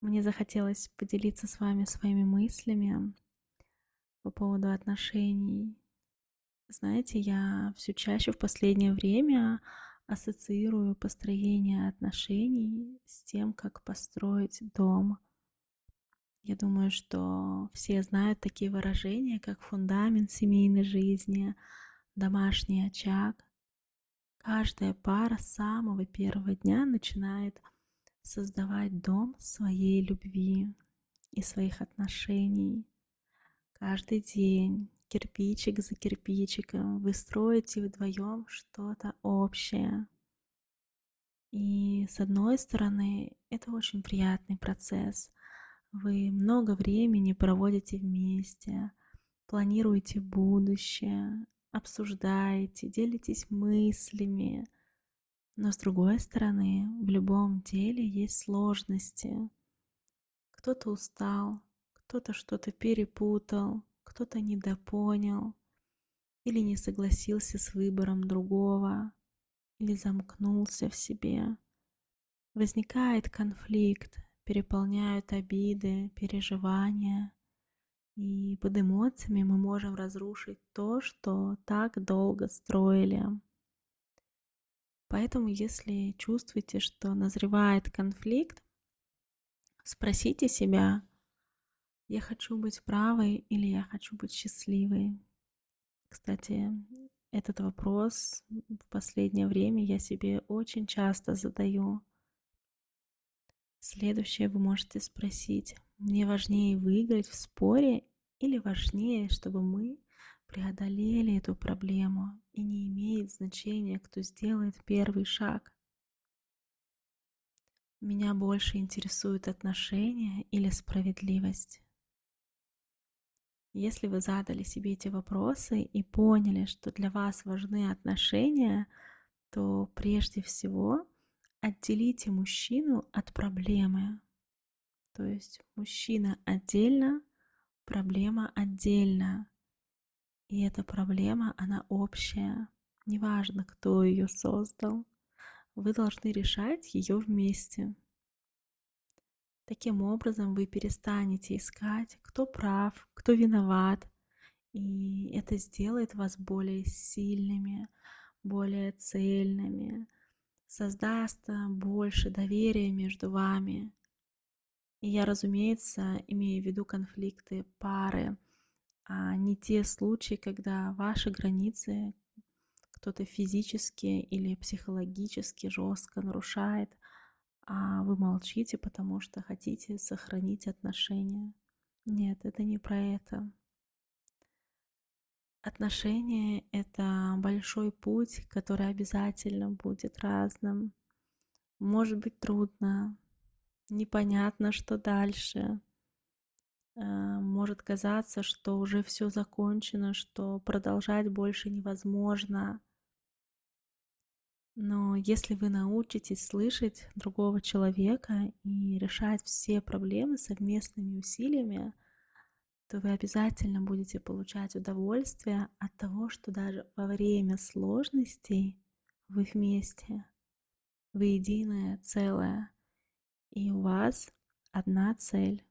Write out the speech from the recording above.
Мне захотелось поделиться с вами своими мыслями по поводу отношений. Знаете, я все чаще в последнее время ассоциирую построение отношений с тем, как построить дом. Я думаю, что все знают такие выражения, как фундамент семейной жизни, домашний очаг. Каждая пара с самого первого дня начинает создавать дом своей любви и своих отношений. Каждый день, кирпичик за кирпичиком, вы строите вдвоем что-то общее. И с одной стороны, это очень приятный процесс. Вы много времени проводите вместе, планируете будущее, обсуждаете, делитесь мыслями, но с другой стороны, в любом деле есть сложности. Кто-то устал, кто-то что-то перепутал, кто-то недопонял или не согласился с выбором другого, или замкнулся в себе. Возникает конфликт, переполняют обиды, переживания, и под эмоциями мы можем разрушить то, что так долго строили. Поэтому, если чувствуете, что назревает конфликт, спросите себя, я хочу быть правой или я хочу быть счастливой. Кстати, этот вопрос в последнее время я себе очень часто задаю. Следующее вы можете спросить, мне важнее выиграть в споре или важнее, чтобы мы преодолели эту проблему, и не имеет значения, кто сделает первый шаг. Меня больше интересуют отношения или справедливость. Если вы задали себе эти вопросы и поняли, что для вас важны отношения, то прежде всего отделите мужчину от проблемы. То есть мужчина отдельно, проблема отдельно. И эта проблема, она общая. Неважно, кто ее создал. Вы должны решать ее вместе. Таким образом, вы перестанете искать, кто прав, кто виноват. И это сделает вас более сильными, более цельными, создаст больше доверия между вами. И я, разумеется, имею в виду конфликты пары, а не те случаи, когда ваши границы кто-то физически или психологически жестко нарушает, а вы молчите, потому что хотите сохранить отношения. Нет, это не про это. Отношения — это большой путь, который обязательно будет разным. Может быть трудно, непонятно, что дальше, может казаться, что уже все закончено, что продолжать больше невозможно. Но если вы научитесь слышать другого человека и решать все проблемы совместными усилиями, то вы обязательно будете получать удовольствие от того, что даже во время сложностей вы вместе, вы единое целое, и у вас одна цель